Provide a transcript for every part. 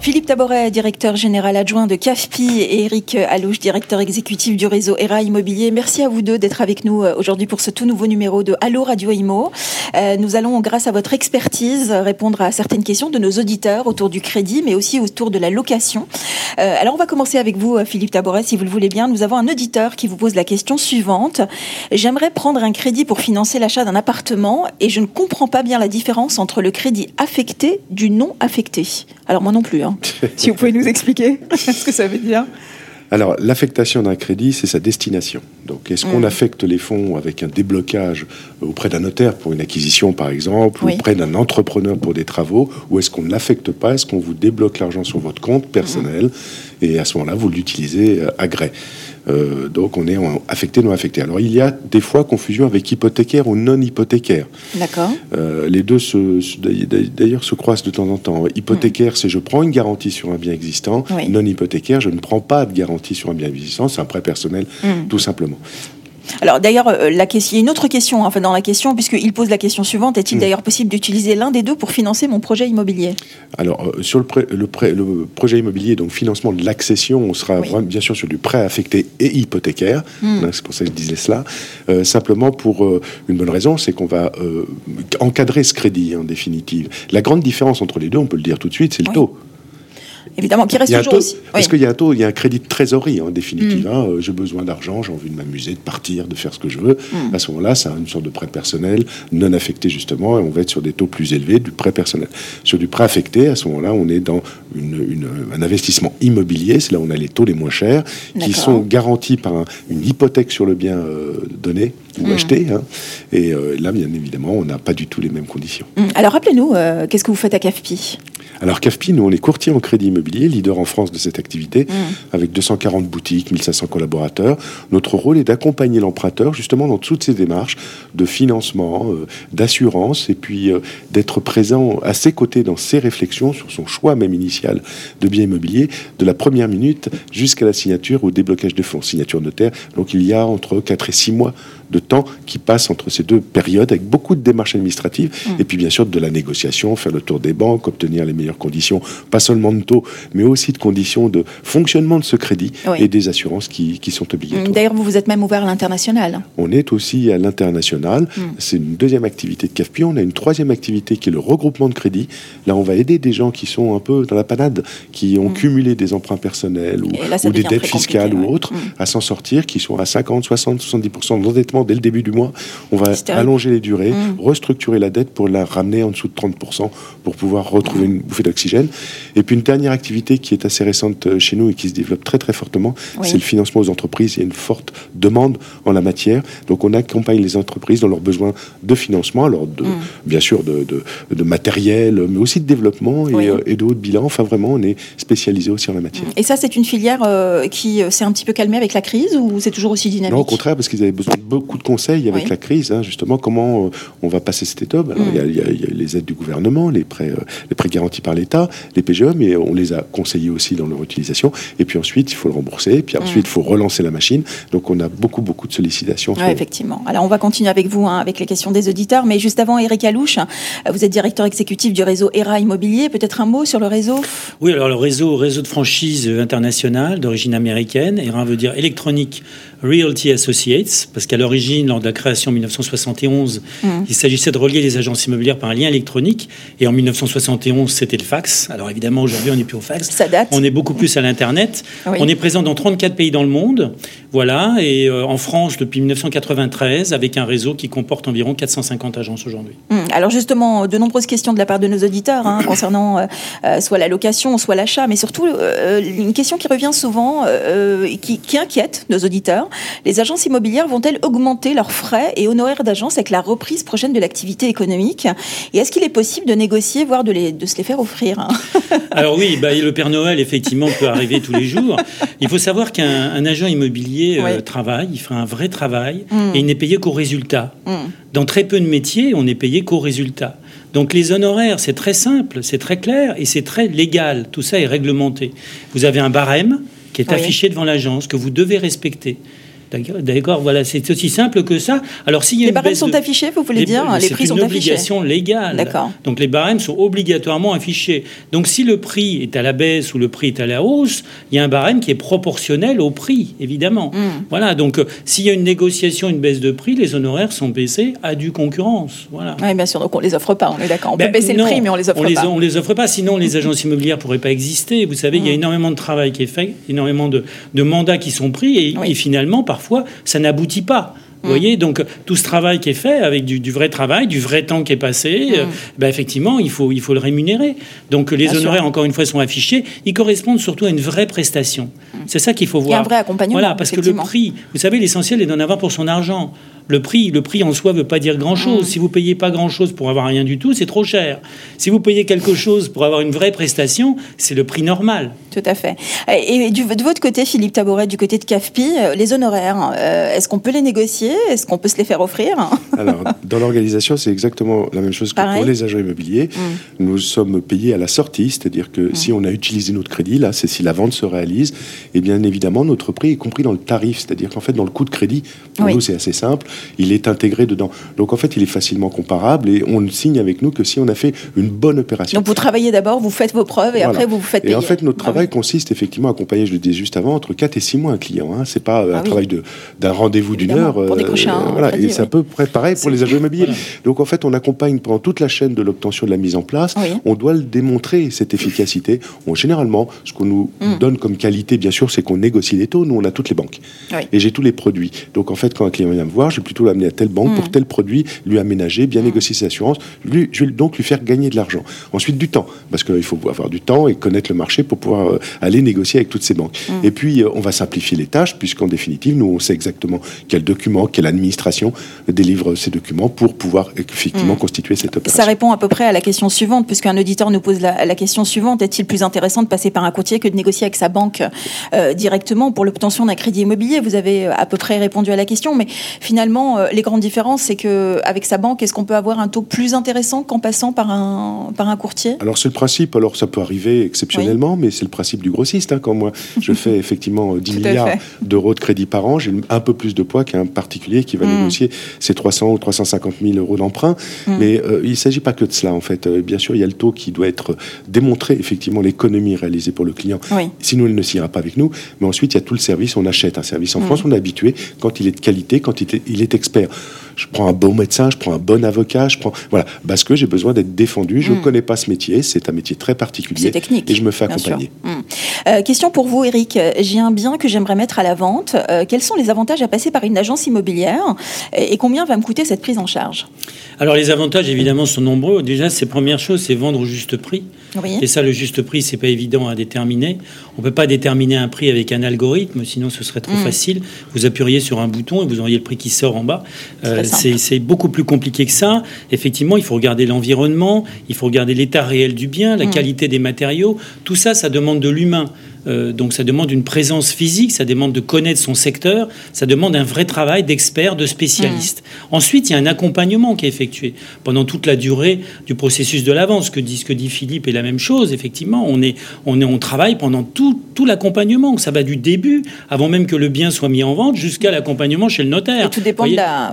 Philippe Taboret, directeur général adjoint de CAFPI et Eric Alouche, directeur exécutif du réseau ERA Immobilier. Merci à vous deux d'être avec nous euh, aujourd'hui pour ce tout nouveau numéro de Allo Radio Imo. Euh, nous allons, grâce à votre expertise, répondre à certaines questions de nos auditeurs autour du crédit, mais aussi autour de la location. Euh, alors, on va commencer avec vous, Philippe Taboret, si vous le voulez bien. Nous avons un auditeur qui vous pose la question suivante. J'aimerais prendre un crédit pour financer l'achat d'un appartement et je ne comprends pas bien la différence entre le crédit affecté du non affecté. Alors, moi non plus. Hein si vous pouvez nous expliquer ce que ça veut dire. Alors, l'affectation d'un crédit, c'est sa destination. Donc, est-ce qu'on mm. affecte les fonds avec un déblocage auprès d'un notaire pour une acquisition, par exemple, ou auprès d'un entrepreneur pour des travaux, ou est-ce qu'on ne l'affecte pas Est-ce qu'on vous débloque l'argent sur votre compte personnel mm. et à ce moment-là, vous l'utilisez euh, à gré euh, donc on est affecté, non affecté. Alors il y a des fois confusion avec hypothécaire ou non hypothécaire. D'accord. Euh, les deux se, d'ailleurs se croisent de temps en temps. Hypothécaire, c'est je prends une garantie sur un bien existant. Non hypothécaire, je ne prends pas de garantie sur un bien existant. C'est un prêt personnel, mm. tout simplement. Alors d'ailleurs, euh, la question, il y a une autre question enfin, dans la question, puisqu'il pose la question suivante, est-il mm. d'ailleurs possible d'utiliser l'un des deux pour financer mon projet immobilier? Alors euh, sur le, le, le, projet immobilier, donc financement de l'accession, on sera bien sûr sur du prêt affecté et hypothécaire, mm. c'est pour ça que je disais cela, euh, simplement pour une bonne raison, c'est qu'on va encadrer ce crédit en définitive. La grande différence entre les deux, on peut le dire tout de suite, c'est le taux évidemment, qui reste toujours aussi. Parce qu'il y a un taux, il y a un crédit de trésorerie, en définitive. Mm. Hein. Euh, j'ai besoin d'argent, j'ai envie de m'amuser, de partir, de faire ce que je veux. Mm. À ce moment-là, c'est une sorte de prêt personnel, non affecté justement, et on va être sur des taux plus élevés du prêt personnel. Sur du prêt affecté, à ce moment-là, on est dans une, un investissement immobilier, c'est là où on a les taux les moins chers, qui sont garantis par une hypothèque sur le bien euh, donné ou mm. acheté. Hein. Et euh, là, bien évidemment, on n'a pas du tout les mêmes conditions. Alors rappelez-nous, qu'est-ce que vous faites à CAFPI alors CAFPI, nous, on est courtier en crédit immobilier, leader en France de cette activité, mmh. avec 240 boutiques, 1500 collaborateurs. Notre rôle est d'accompagner l'emprunteur justement dans toutes ces démarches de financement, euh, d'assurance, et puis euh, d'être présent à ses côtés dans ses réflexions sur son choix même initial de bien immobilier, de la première minute jusqu'à la signature ou déblocage de fonds, signature notaire. Donc il y a entre 4 et 6 mois de temps qui passe entre ces deux périodes avec beaucoup de démarches administratives mmh. et puis bien sûr de la négociation, faire le tour des banques, obtenir les meilleures conditions, pas seulement de taux, mais aussi de conditions de fonctionnement de ce crédit et des assurances qui, qui sont obligatoires. D'ailleurs, vous vous êtes même ouvert à l'international. On est aussi à l'international. Mmh. C'est une deuxième activité de CAFPI. On a une troisième activité qui est le regroupement de crédit. Là, on va aider des gens qui sont un peu dans la panade, qui ont mmh. cumulé des emprunts personnels ou, des dettes fiscales ou autres, à s'en sortir, qui sont à 50, 60, 70% d'endettement dès le début du mois. On va allonger les durées, mmh. restructurer la dette pour la ramener en dessous de 30% pour pouvoir retrouver une bouffée d'oxygène. Et puis une dernière activité qui est assez récente euh, chez nous et qui se développe très très fortement, c'est le financement aux entreprises. Il y a une forte demande en la matière. Donc on accompagne les entreprises dans leurs besoins de financement, alors de, mmh. bien sûr de, de, matériel, mais aussi de développement et, euh, et, de haut de bilan. Enfin vraiment, on est spécialisé aussi en la matière. Et ça, c'est une filière euh, qui s'est un petit peu calmée avec la crise ou c'est toujours aussi dynamique? Non, au contraire, parce qu'ils avaient besoin de beaucoup de conseils avec la crise, hein, justement, comment euh, on va passer cette étape. Mm. il, y a, les aides du gouvernement, les prêts, euh, les prêts garantis par l'État, les PGE, mais on les a conseillés aussi dans leur utilisation. Et puis ensuite, il faut le rembourser, et puis mm. ensuite, il faut relancer la machine. Donc, on a beaucoup, beaucoup de sollicitations. effectivement. Alors, on va continuer avec vous, hein, avec les questions des auditeurs. Mais juste avant, Eric Alouche, euh, vous êtes directeur exécutif du réseau ERA Immobilier. Peut-être un mot sur le réseau? Oui, alors le réseau, réseau de franchise internationale d'origine américaine. ERA veut dire électronique Realty Associates, parce qu'à l'origine, lors de la création en 1971, mmh. il s'agissait de relier les agences immobilières par un lien électronique. Et en 1971, c'était le fax. Alors évidemment, aujourd'hui, on n'est plus au fax. Ça date. On est beaucoup plus à l'Internet. On est présent dans 34 pays dans le monde. Voilà. Et euh, en France, depuis 1993, avec un réseau qui comporte environ 450 agences aujourd'hui. Mmh. Alors justement, de nombreuses questions de la part de nos auditeurs hein, concernant euh, euh, soit la location, soit l'achat, mais surtout une question qui revient souvent, qui, qui inquiète nos auditeurs les agences immobilières vont-elles augmenter leurs frais et honoraires d'agence avec la reprise prochaine de l'activité économique? Et est-ce qu'il est possible de négocier, voire de, les, de se les faire offrir? Alors oui, bah, le Père Noël, effectivement, peut arriver tous les jours. Il faut savoir qu'un agent immobilier euh, travaille, il fait un vrai travail, mm. et il n'est payé qu'au résultat. Mm. Dans très peu de métiers, on n'est payé qu'au résultat. Donc les honoraires, c'est très simple, c'est très clair et c'est très légal. Tout ça est réglementé. Vous avez un barème qui est affiché devant l'agence, que vous devez respecter. D'accord, voilà, c'est aussi simple que ça. Alors, s'il y a les barèmes sont affichés, vous voulez dire Les prix sont affichés. C'est une obligation légale. D'accord. Donc, les barèmes sont obligatoirement affichés. Donc, si le prix est à la baisse ou le prix est à la hausse, il y a un barème qui est proportionnel au prix, évidemment. Hmm. Voilà, donc, euh, s'il y a une négociation, une baisse de prix, les honoraires sont baissés à due concurrence. Voilà. Oui, bien sûr. Donc, on les offre pas, on est d'accord. On peut ben, baisser le prix, mais on les offre on pas. Les, on les offre pas, sinon les agences immobilières pourraient pas exister. Vous savez, il y a hmm. énormément de travail qui est fait, énormément de, mandats qui sont pris, et, et finalement, parfois, ça n'aboutit pas. Vous mm. voyez, donc tout ce travail qui est fait avec du, vrai travail, du vrai temps qui est passé, euh, mm. ben, effectivement, il faut, il faut le rémunérer. Donc les honoraires, encore une fois, sont affichés. Ils correspondent surtout à une vraie prestation. Mm. C'est ça qu'il faut voir. Il un vrai accompagnement. Voilà, parce que le prix, vous savez, l'essentiel est d'en avoir pour son argent. Le prix, le prix en soi ne veut pas dire grand-chose. Si vous payez pas grand-chose pour avoir rien du tout, c'est trop cher. Si vous payez quelque chose pour avoir une vraie prestation, c'est le prix normal. Tout à fait. Et du, de votre côté, Philippe Tabouret, du côté de CAFPI, euh, les honoraires, euh, est-ce qu'on peut les négocier? Est-ce qu'on peut se les faire offrir? Alors, dans l'organisation, c'est exactement la même chose que pour les agents immobiliers. Mm. Nous sommes payés à la sortie, c'est-à-dire que mm. si on a utilisé notre crédit, là, c'est si la vente se réalise, et bien évidemment, notre prix est compris dans le tarif, c'est-à-dire qu'en fait, dans le coût de crédit, pour nous, c'est assez simple il est intégré dedans. Donc en fait, il est facilement comparable et on ne signe avec nous que si on a fait une bonne opération. Donc vous travaillez d'abord, vous faites vos preuves et après vous vous faites payer. Et en fait, notre ah travail consiste effectivement à accompagner, je le disais juste avant, entre 4 et 6 mois un client. Hein. C'est pas euh, ah un travail d'un rendez-vous d'une heure. Pour décrocher euh, un voilà. et c'est un peu pareil pour les agents immobiliers. Donc en fait, on accompagne pendant toute la chaîne de l'obtention de la mise en place. On doit le démontrer, cette efficacité. On, généralement, ce qu'on nous mm. donne comme qualité, bien sûr, c'est qu'on négocie les taux. Nous, on a toutes les banques. Et j'ai tous les produits. Donc en fait, quand un client vient me voir, plutôt l'amener à telle banque pour mm. tel produit, lui aménager, bien mm. négocier ses assurances. Lui, je vais donc lui faire gagner de l'argent. Ensuite, du temps, parce qu'il faut avoir du temps et connaître le marché pour pouvoir euh, aller négocier avec toutes ces banques. Mm. Et puis, euh, on va simplifier les tâches, puisqu'en définitive, nous, on sait exactement quel document, quelle administration délivre ces documents pour pouvoir effectivement constituer cette opération. Ça répond à peu près à la question suivante, puisqu'un auditeur nous pose la, question suivante est-il plus intéressant de passer par un courtier que de négocier avec sa banque euh, directement pour l'obtention d'un crédit immobilier? Vous avez à peu près répondu à la question, mais finalement, les grandes différences, c'est qu'avec sa banque, est-ce qu'on peut avoir un taux plus intéressant qu'en passant par un, par un courtier? Alors c'est le principe, alors ça peut arriver exceptionnellement, mais c'est le principe du grossiste. Hein. Quand moi je fais effectivement 10 milliards d'euros de crédit par an, j'ai un peu plus de poids qu'un particulier qui va mm. négocier ses 300 ou 350 000 euros d'emprunt. Mm. Mais euh, il ne s'agit pas que de cela en fait. Euh, bien sûr, il y a le taux qui doit être démontré, effectivement l'économie réalisée pour le client. Sinon, il ne s'ira pas avec nous. Mais ensuite, il y a tout le service. On achète un service en mm. France, on est habitué quand il est de qualité, quand il est, il est expert je prends un bon médecin, je prends un bon avocat, je prends voilà parce que j'ai besoin d'être défendu. Je ne hmm. connais pas ce métier, c'est un métier très particulier. C'est technique. Et je me fais accompagner. Hmm. Euh, question pour vous, Eric. J'ai un bien que j'aimerais mettre à la vente. Euh, quels sont les avantages à passer par une agence immobilière et, combien va me coûter cette prise en charge? Alors les avantages évidemment sont nombreux. Déjà, c'est première chose, c'est vendre au juste prix. Et ça, le juste prix, c'est pas évident à déterminer. On peut pas déterminer un prix avec un algorithme, sinon ce serait trop hmm. facile. Vous appuyeriez sur un bouton et vous auriez le prix qui sort en bas. Euh, c'est beaucoup plus compliqué que ça. Effectivement, il faut regarder l'environnement, il faut regarder l'état réel du bien, la mm. qualité des matériaux. Tout ça, ça demande de l'humain. Euh, donc ça demande une présence physique, ça demande de connaître son secteur, ça demande un vrai travail d'expert, de spécialiste. Mm. Ensuite, il y a un accompagnement qui est effectué pendant toute la durée du processus de l'avance. Ce que dit, ce que dit Philippe est la même chose. Effectivement, on, est, on, est, on travaille pendant tout, tout l'accompagnement. Ça va du début, avant même que le bien soit mis en vente, jusqu'à l'accompagnement chez le notaire. Et tout dépend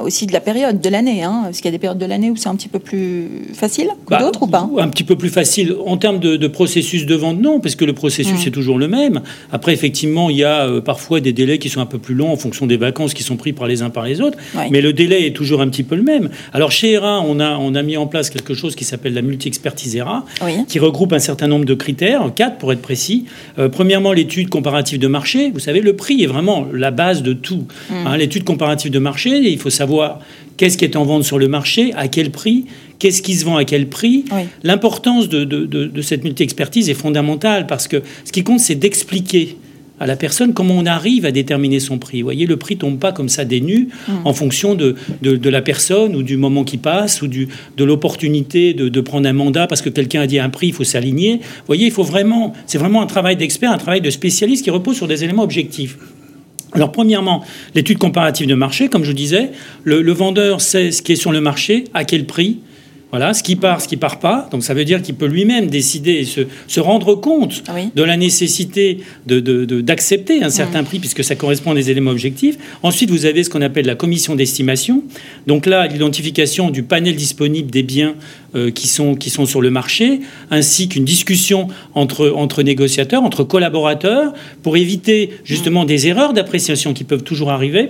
aussi de la période de l'année. Hein. Est-ce qu'il y a des périodes de l'année où c'est un petit peu plus facile que bah, d'autres ou pas? Un petit peu plus facile. En termes de, processus de vente, non, parce que le processus mm. est toujours le même. Après, effectivement, il y a euh, parfois des délais qui sont un peu plus longs en fonction des vacances qui sont pris par les uns par les autres, mais le délai est toujours un petit peu le même. Alors chez ERA, on a, on a mis en place quelque chose qui s'appelle la multi-expertise ERA, qui regroupe un certain nombre de critères, quatre pour être précis. Euh, premièrement, l'étude comparative de marché. Vous savez, le prix est vraiment la base de tout. Mm. Hein, l'étude comparative de marché, il faut savoir qu'est-ce qui est en vente sur le marché, à quel prix, qu'est-ce qui se vend à quel prix. L'importance de, cette multi-expertise est fondamentale parce que ce qui compte, c'est d'expliquer à la personne comment on arrive à déterminer son prix. Vous voyez, le prix tombe pas comme ça des nues mm. en fonction de, la personne ou du moment qui passe ou du, de l'opportunité de, prendre un mandat parce que quelqu'un a dit un prix, il faut s'aligner. Vous voyez, il faut vraiment, c'est vraiment un travail d'expert, un travail de spécialiste qui repose sur des éléments objectifs. Alors premièrement, l'étude comparative de marché, comme je disais, le vendeur sait ce qui est sur le marché, à quel prix, Voilà, ce qui part, ce qui part pas. Donc ça veut dire qu'il peut lui-même décider et se, se rendre compte de la nécessité d'accepter de, de, un certain prix puisque ça correspond à des éléments objectifs. Ensuite, vous avez ce qu'on appelle la commission d'estimation. Donc là, l'identification du panel disponible des biens euh, qui, sont, qui sont sur le marché, ainsi qu'une discussion entre, entre négociateurs, entre collaborateurs, pour éviter justement des erreurs d'appréciation qui peuvent toujours arriver.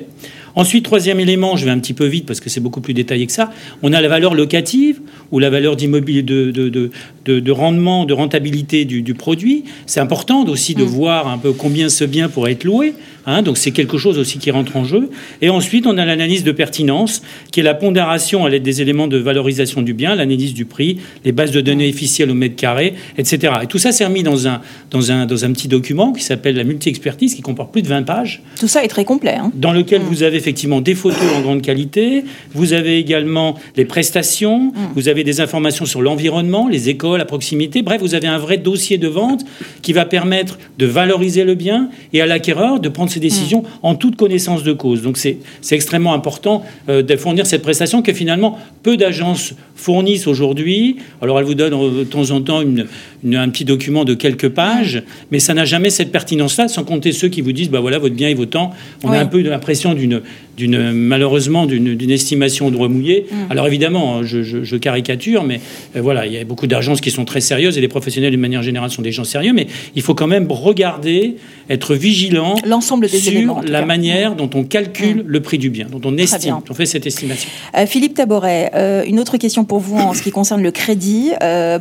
Ensuite, troisième élément, je vais un petit peu vite parce que c'est beaucoup plus détaillé que ça, on a la valeur locative ou la valeur d'immobilier de, de, de, de, rendement, de rentabilité du, du produit. C'est important aussi de voir un peu combien ce bien pourrait être loué. Hein, donc c'est quelque chose aussi qui rentre en jeu. Et ensuite, on a l'analyse de pertinence, qui est la pondération à l'aide des éléments de valorisation du bien, l'analyse du prix, les bases de données officielles au mètre carré, etc. Et tout ça s'est remis dans un, dans, un, dans un petit document qui s'appelle la multi-expertise, qui comporte plus de 20 pages. Tout ça est très complet. Hein. Dans lequel vous avez effectivement des photos en grande qualité, vous avez également les prestations, vous avez des informations sur l'environnement, les écoles à proximité. Bref, vous avez un vrai dossier de vente qui va permettre de valoriser le bien et à l'acquéreur de prendre ses décisions en toute connaissance de cause. Donc c'est extrêmement important euh, de fournir cette prestation que finalement peu d'agences fournissent aujourd'hui. Alors elles vous donnent euh, de temps en temps une, un petit document de quelques pages, mais ça n'a jamais cette pertinence-là, sans compter ceux qui vous disent, bah voilà, votre bien est votant. On a un peu l'impression d'une d'une malheureusement d'une estimation de remouillé. Alors évidemment, hein, je, je, caricature, mais euh, voilà, il y a beaucoup d'agences qui sont très sérieuses et les professionnels d'une manière générale sont des gens sérieux, mais il faut quand même regarder, être vigilant l'ensemble des sur éléments, la manière dont on calcule le prix du bien, dont on estime, on fait cette estimation. Euh, Philippe Taboret, euh, une autre question pour vous en ce qui concerne le crédit.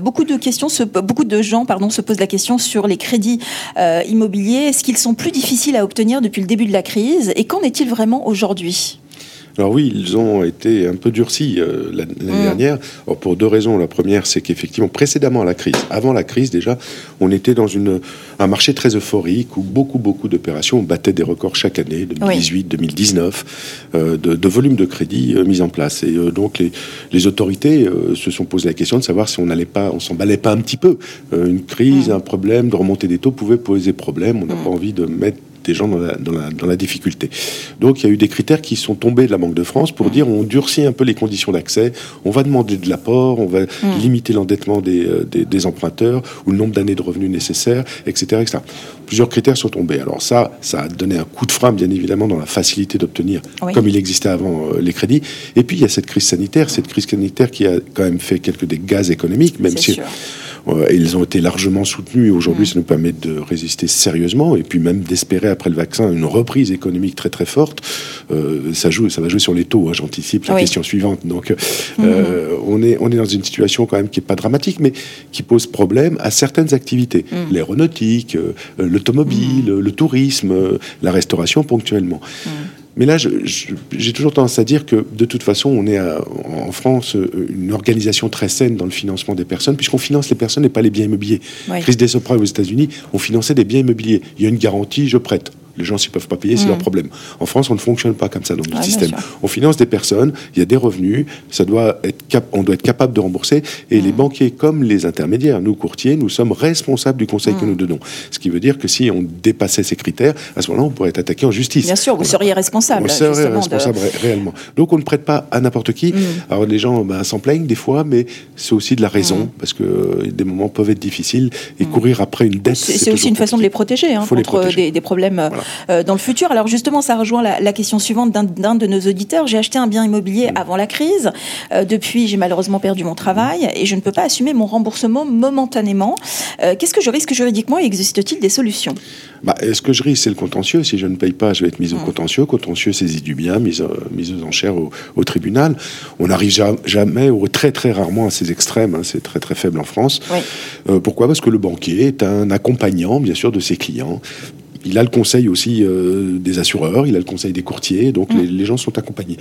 Beaucoup de questions, se, beaucoup de gens, pardon, se posent la question sur les crédits immobiliers. Est-ce qu'ils sont plus difficiles à obtenir depuis le début de la crise Et qu'en est-il vraiment aujourd'hui? Alors oui, ils ont été un peu durcis euh, l'année Mm. dernière. Alors pour deux raisons. La première, c'est qu'effectivement, précédemment à la crise, avant la crise déjà, on était dans une, un marché très euphorique où beaucoup, beaucoup d'opérations battaient des records chaque année, 2018, 2019, euh, de, de volume de crédit euh, mis en place. Et donc les, les autorités se sont posé la question de savoir si on n'allait pas, on s'emballait pas un petit peu. Une crise, un problème de remontée des taux pouvait poser problème. On n'a pas envie de mettre des gens dans la, dans, la, dans la, difficulté. Donc il y a eu des critères qui sont tombés de la Banque de France pour dire on durcit un peu les conditions d'accès, on va demander de l'apport, on va limiter l'endettement des, des, des, emprunteurs ou le nombre d'années de revenus nécessaires, etc., etc. Plusieurs critères sont tombés. Alors ça, ça a donné un coup de frein, bien évidemment, dans la facilité d'obtenir, oui. comme il existait avant, euh, les crédits. Et puis il y a cette crise sanitaire, cette crise sanitaire qui a quand même fait quelques dégâts économiques, même si... Sûr. Euh, ils ont été largement soutenus et aujourd'hui, mmh. ça nous permet de résister sérieusement et puis même d'espérer après le vaccin une reprise économique très très forte. Euh, ça joue, ça va jouer sur les taux. Hein, J'anticipe la oui. question suivante. Donc, mmh. euh, on est on est dans une situation quand même qui est pas dramatique, mais qui pose problème à certaines activités, mmh. l'aéronautique, euh, l'automobile, le tourisme, la restauration ponctuellement. Mais là, j'ai toujours tendance à dire que de toute façon, on est à, en France une organisation très saine dans le financement des personnes, puisqu'on finance les personnes et pas les biens immobiliers. Oui. Chris Desopra aux États-Unis, on finançait des biens immobiliers. Il y a une garantie, je prête. Les gens, s'ils ne peuvent pas payer, c'est mmh. leur problème. En France, on ne fonctionne pas comme ça dans notre ouais, système. On finance des personnes, il y a des revenus, ça doit être cap on doit être capable de rembourser. Et mmh. les banquiers, comme les intermédiaires, nous courtiers, nous sommes responsables du conseil mmh. que nous donnons. Ce qui veut dire que si on dépassait ces critères, à ce moment-là, on pourrait être attaqué en justice. Bien sûr, vous seriez responsable. On serait responsable de... ré réellement. Donc on ne prête pas à n'importe qui. Alors les gens ben, s'en plaignent des fois, mais c'est aussi de la raison, parce que euh, des moments peuvent être difficiles et courir après une dette. C'est aussi une façon de les protéger hein, contre les protéger. Des, des, problèmes voilà. Euh, dans le futur. Alors justement, ça rejoint la, la question suivante d'un de nos auditeurs. J'ai acheté un bien immobilier mmh. avant la crise. Euh, depuis, j'ai malheureusement perdu mon travail et je ne peux pas assumer mon remboursement momentanément. Euh, Qu'est-ce que je risque juridiquement et existe-t-il des solutions? Bah, Est-ce que je risque C'est le contentieux. Si je ne paye pas, je vais être mis au mmh. contentieux. Contentieux, saisie du bien, mise, mise aux enchères au, au tribunal. On n'arrive jamais, ou très très rarement à ces extrêmes. Hein, C'est très très faible en France. Oui. Pourquoi? Parce que le banquier est un accompagnant, bien sûr, de ses clients il a le conseil aussi euh, des assureurs, il a le conseil des courtiers, donc mmh. les, les, gens sont accompagnés.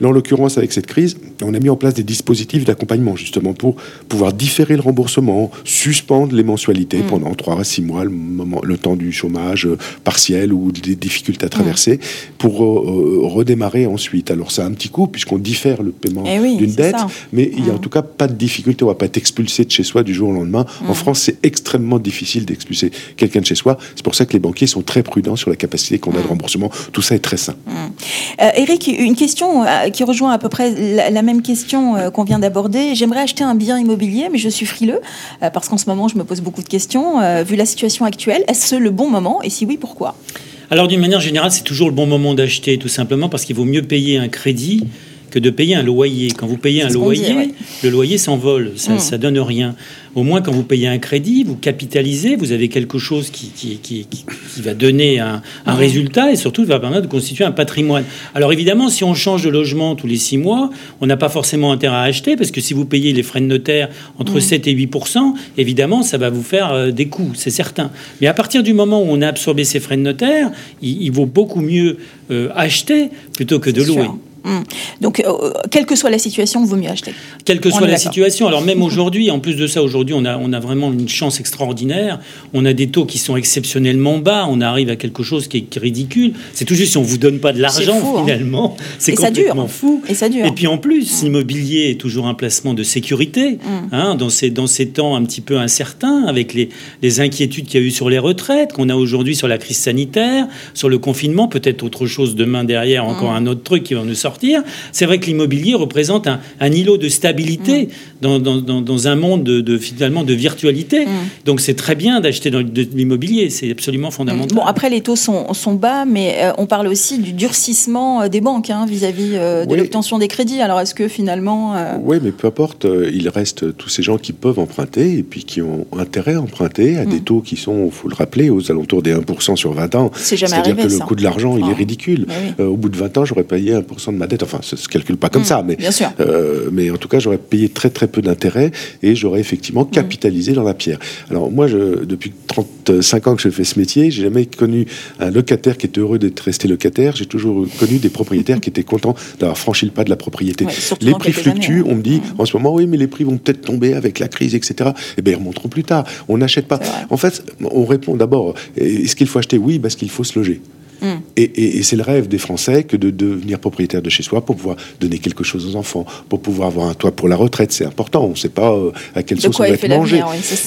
Là, en l'occurrence, avec cette crise, on a mis en place des dispositifs d'accompagnement, justement, pour pouvoir différer le remboursement, suspendre les mensualités mmh. pendant 3 à 6 mois, le, moment, le temps du chômage euh, partiel ou des difficultés à traverser, mmh. pour euh, redémarrer ensuite. Alors, ça a un petit coût, puisqu'on diffère le paiement eh oui, d'une dette, ça. mais il n'y a en tout cas pas de difficulté, on ne va pas être expulsé de chez soi du jour au lendemain. En France, c'est extrêmement difficile d'expulser quelqu'un de chez soi. C'est pour ça que les banquiers sont très prudent sur la capacité qu'on a de mm. remboursement. Tout ça est très sain. Eric, une question qui rejoint à peu près la, même question qu'on vient d'aborder. J'aimerais acheter un bien immobilier, mais je suis frileux parce qu'en ce moment, je me pose beaucoup de questions. vu la situation actuelle, est-ce le bon moment? Et si oui, pourquoi? Alors d'une manière générale, c'est toujours le bon moment d'acheter, tout simplement parce qu'il vaut mieux payer un crédit que de payer un loyer. Quand vous payez un loyer, le loyer s'envole, ça, ne hmm. donne rien. Au moins, quand vous payez un crédit, vous capitalisez, vous avez quelque chose qui, qui, qui, qui va donner un, un résultat et surtout va permettre de constituer un patrimoine. Alors évidemment, si on change de logement tous les six mois, on n'a pas forcément intérêt à acheter parce que si vous payez les frais de notaire entre 7 hmm. et 8 évidemment, ça va vous faire euh, des coûts, c'est certain. Mais à partir du moment où on a absorbé ces frais de notaire, il, vaut beaucoup mieux euh, acheter plutôt que de louer. Hmm. Donc, euh, quelle que soit la situation, il vaut mieux acheter. Quelle que soit la situation. Alors, même aujourd'hui, en plus de ça, aujourd'hui, on a, on a vraiment une chance extraordinaire. On a des taux qui sont exceptionnellement bas. On arrive à quelque chose qui est, ridicule. C'est tout juste si on ne vous donne pas de l'argent, hein. finalement. C'est complètement fou. Et ça dure. Et puis, en plus, hmm. l'immobilier est toujours un placement de sécurité. Hein, dans, ces, dans ces temps un petit peu incertains, avec les, les inquiétudes qu'il y a eu sur les retraites, qu'on a aujourd'hui sur la crise sanitaire, sur le confinement, peut-être autre chose demain derrière, encore un autre truc qui va nous sortir c'est vrai que l'immobilier représente un, îlot de stabilité mm. dans, un monde de, finalement de virtualité. Mm. Donc c'est très bien d'acheter de l'immobilier, c'est absolument fondamental. Bon, après les taux sont, bas, mais euh, on parle aussi du durcissement euh, des banques hein, vis-à-vis euh, de l'obtention des crédits. Alors est-ce que finalement... Oui, mais peu importe, il reste tous ces gens qui peuvent emprunter et puis qui ont intérêt à emprunter à des mm. taux qui sont, il faut le rappeler, aux alentours des 1% sur 20 ans. C'est jamais C'est-à-dire que le coût de l'argent, il est ridicule. au bout de 20 ans, j'aurais payé 1% de ma dette. Enfin, ça se calcule pas comme mm, ça, mais, euh, mais en tout cas, j'aurais payé très très peu d'intérêts et j'aurais effectivement mm. capitalisé dans la pierre. Alors moi, je, depuis 35 ans que je fais ce métier, j'ai jamais connu un locataire qui était heureux d'être resté locataire. J'ai toujours connu des propriétaires qui étaient contents d'avoir franchi le pas de la propriété. les prix fluctuent. On me dit mm. en ce moment, oui, mais les prix vont peut-être tomber avec la crise, etc. Eh bien, ils remonteront plus tard. On n'achète pas. En fait, on répond d'abord est-ce qu'il faut acheter? Oui, parce qu'il faut se loger. Mm. Et, c'est le rêve des Français que de, devenir propriétaire de chez soi pour pouvoir donner quelque chose aux enfants, pour pouvoir avoir un toit pour la retraite. C'est important. On ne sait pas euh, à quelle sauce on va être mangé.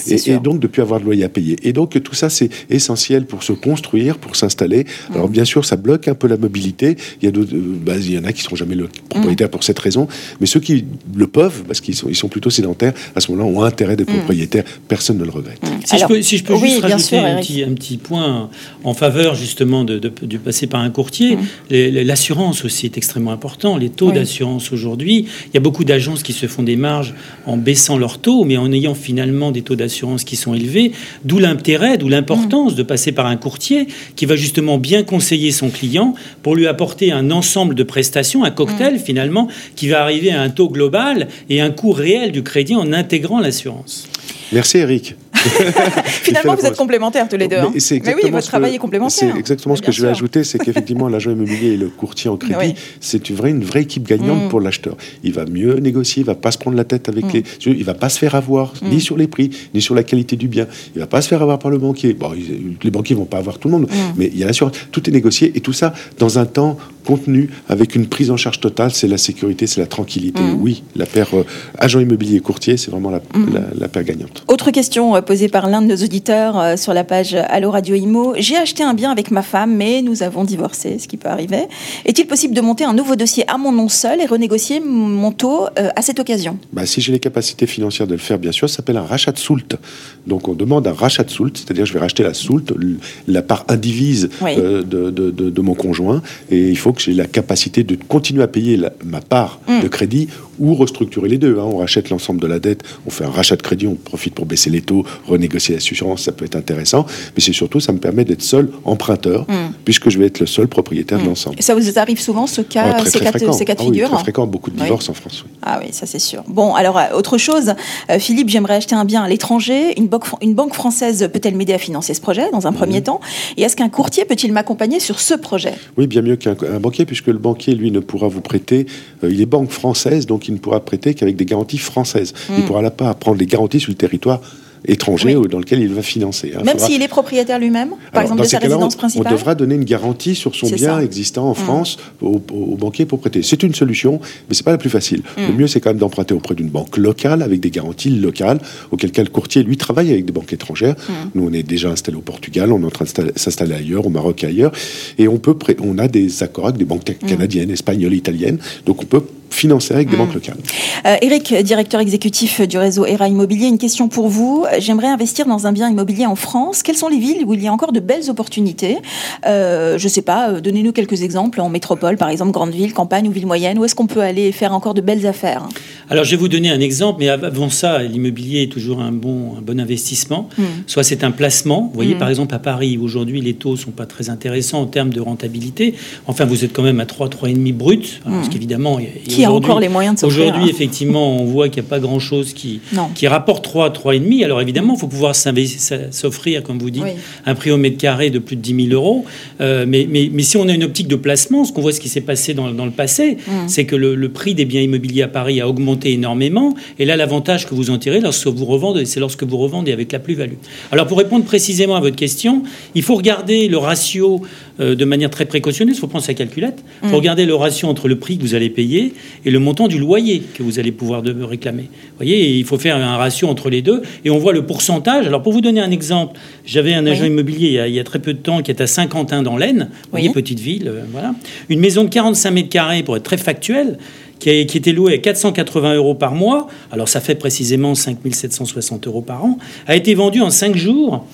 et, donc, de plus avoir de loyer à payer. Et donc, tout ça, c'est essentiel pour se construire, pour s'installer. Mm. Alors, bien sûr, ça bloque un peu la mobilité. Il y, a euh, bah, il y en a qui ne seront jamais le propriétaires mm. pour cette raison. Mais ceux qui le peuvent, parce qu'ils sont, ils sont plutôt sédentaires, à ce moment-là, ont intérêt d'être propriétaires. Personne ne le regrette. Si, je peux, si, je peux, juste rajouter un, petit, un, petit, point en faveur, justement, de, de, du passé par un courtier. Mmh. L'assurance aussi est extrêmement important. Les taux d'assurance aujourd'hui, il y a beaucoup d'agences qui se font des marges en baissant leurs taux, mais en ayant finalement des taux d'assurance qui sont élevés. D'où l'intérêt, d'où l'importance mmh. de passer par un courtier qui va justement bien conseiller son client pour lui apporter un ensemble de prestations, un cocktail mmh. finalement, qui va arriver à un taux global et un coût réel du crédit en intégrant l'assurance. Merci Eric. Finalement, vous êtes complémentaires tous les deux. Hein. Mais, oui, votre travail est complémentaire. C'est exactement ce que je vais ajouter, c'est qu'effectivement, l'agent immobilier et le courtier en crédit, c'est une vraie, une vraie équipe gagnante mm. pour l'acheteur. Il va mieux négocier, il va pas se prendre la tête avec mm. les, il va pas se faire avoir mm. ni sur les prix, ni sur la qualité du bien. Il va pas se faire avoir par le banquier. Bon, les banquiers vont pas avoir tout le monde, mais il y a l'assurance. Tout est négocié et tout ça dans un temps contenu avec une prise en charge totale. C'est la sécurité, c'est la tranquillité. Oui, la paire euh, agent immobilier et courtier, c'est vraiment la, la paire gagnante. Autre question euh, posée par l'un de nos auditeurs euh, sur la page Allo Radio Imo. J'ai acheté un bien avec ma femme, mais nous avons divorcé, ce qui peut arriver. Est-il possible de monter un nouveau dossier à mon nom seul et renégocier mon taux euh, à cette occasion? Bah, Si j'ai les capacités financières de le faire, bien sûr, ça s'appelle un rachat de soult. Donc on demande un rachat de soult, c'est-à-dire je vais racheter la soult, la part indivise de, de, mon conjoint, et il faut que j'ai la capacité de continuer à payer ma part mm. de crédit ou restructurer les deux. Hein. On rachète l'ensemble de la dette, on fait un rachat de crédit, on profite pour baisser les taux, renégocier l'assurance, ça peut être intéressant. Mais c'est surtout, ça me permet d'être seul emprunteur, hmm. puisque je vais être le seul propriétaire de hmm. l'ensemble. Et ça vous arrive souvent, ce cas, ces, cas, ces, cas, de ah figure Très fréquent, beaucoup de divorces en France. Ah oui, ça c'est sûr. Bon, alors, euh, autre chose, euh, Philippe, j'aimerais acheter un bien à l'étranger. Une, banque, une banque française peut-elle m'aider à financer ce projet dans un premier temps? Et est-ce qu'un courtier peut-il m'accompagner sur ce projet? Oui, bien mieux qu'un banquier, puisque le banquier, lui, ne pourra vous prêter. Euh, il est banque française, donc il ne pourra prêter qu'avec des garanties françaises. Il ne pourra pas prendre les garanties sur le territoire étranger dans lequel il va financer. Hein. Même s'il est propriétaire lui-même, par exemple de sa résidence principale On devra donner une garantie sur son bien existant en mmh. France au, banquier pour prêter. C'est une solution, mais c'est pas la plus facile. Mmh. Le mieux, c'est quand même d'emprunter auprès d'une banque locale avec des garanties locales, auquel cas le courtier, lui, travaille avec des banques étrangères. Mmh. Nous, on est déjà installé au Portugal, on est en train de s'installer ailleurs, au Maroc et ailleurs, et on peut, on a des accords avec des banques canadiennes, espagnoles, italiennes, donc on peut financer avec des banques locales. Euh, Eric, directeur exécutif du réseau ERA Immobilier, une question pour vous. J'aimerais investir dans un bien immobilier en France. Quelles sont les villes où il y a encore de belles opportunités euh, Je ne sais pas, euh, donnez-nous quelques exemples en métropole, par exemple, grande ville, campagne ou ville moyenne. Où est-ce qu'on peut aller faire encore de belles affaires? Alors, je vais vous donner un exemple, mais avant ça, l'immobilier est toujours un bon, un bon investissement. Hmm. Soit c'est un placement. Vous voyez, hmm. par exemple, à Paris, aujourd'hui, les taux ne sont pas très intéressants en termes de rentabilité. Enfin, vous êtes quand même à 3, 3,5 brut, parce hmm. qu'évidemment, il y a encore les moyens de s'offrir. Aujourd'hui, hein. effectivement, on voit qu'il n'y a pas grand-chose qui, qui rapporte 3, 3,5. Alors évidemment, il faut pouvoir s'offrir, comme vous dites, un prix au mètre carré de plus de 10 000 euros. Euh, mais, mais, mais, si on a une optique de placement, ce qu'on voit, ce qui s'est passé dans, dans, le passé, mm. c'est que le, prix des biens immobiliers à Paris a augmenté énormément. Et là, l'avantage que vous en tirez, lorsque vous revendez, c'est lorsque vous revendez avec la plus-value. Alors pour répondre précisément à votre question, il faut regarder le ratio euh, de manière très précautionneuse. Il faut prendre sa calculette. Il faut mm. regarder le ratio entre le prix que vous allez payer et le montant du loyer que vous allez pouvoir de réclamer. Vous voyez, il faut faire un ratio entre les deux et on voit le pourcentage. Alors pour vous donner un exemple, j'avais un agent immobilier il y, a, très peu de temps qui est à Saint-Quentin dans l'Aisne, vous voyez, petite ville, euh, voilà. Une maison de 45 mètres carrés pour être très factuel, qui, était louée à 480 euros par mois, alors ça fait précisément 5760 euros par an, a été vendue en 5 jours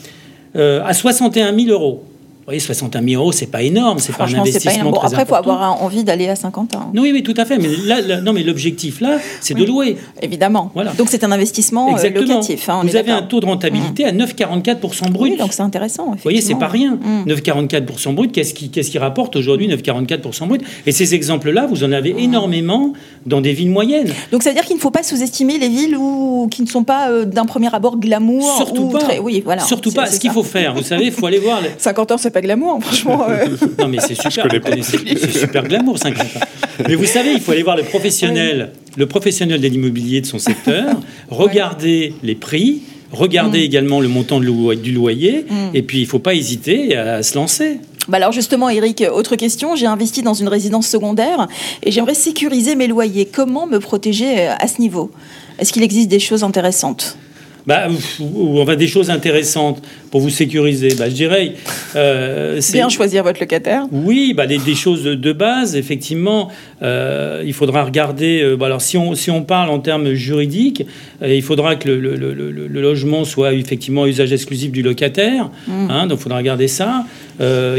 euh, à 61 000 euros voyez, 61 000 euros, c'est pas énorme, c'est pas un investissement pas bon, Après, il faut avoir envie d'aller à 50 ans. Oui, oui, tout à fait. Mais là, non, mais l'objectif là, c'est de louer. Évidemment. Voilà. Donc c'est un investissement euh, locatif. Hein, Vous avez un taux de rentabilité mmh. à 9,44% brut. Oui, donc c'est intéressant. Vous voyez, c'est pas rien. 9,44% mmh. brut. Qu'est-ce qui, qu'est-ce qui rapporte aujourd'hui 9,44% brut? Et ces exemples-là, vous en avez mmh. énormément dans des villes moyennes. Donc ça veut dire qu'il ne faut pas sous-estimer les villes où, qui ne sont pas euh, d'un premier abord glamour. Surtout pas. Oui, voilà. Surtout pas. Ce qu'il faut faire, vous savez, il faut aller voir. 50 ans, c'est pas glamour, franchement. non, mais c'est super. C'est super glamour, 50 ans. Mais vous savez, il faut aller voir le professionnel, le professionnel de l'immobilier de son secteur, regarder les prix. Regarder mm. également le montant du loyer, mm. et puis il ne faut pas hésiter à se lancer. Bah alors justement, Eric, autre question. J'ai investi dans une résidence secondaire et j'aimerais sécuriser mes loyers. Comment me protéger à ce niveau? Est-ce qu'il existe des choses intéressantes? Bah, ou, va des choses intéressantes pour vous sécuriser. Bah, je dirais. Euh, Bien choisir votre locataire. Oui, bah, des, choses de base, effectivement. Euh, il faudra regarder. Euh, bah, alors, si on, si on parle en termes juridiques, il faudra que le, le, le, logement soit effectivement usage exclusif du locataire. Mmh. Hein, donc, il faudra regarder ça.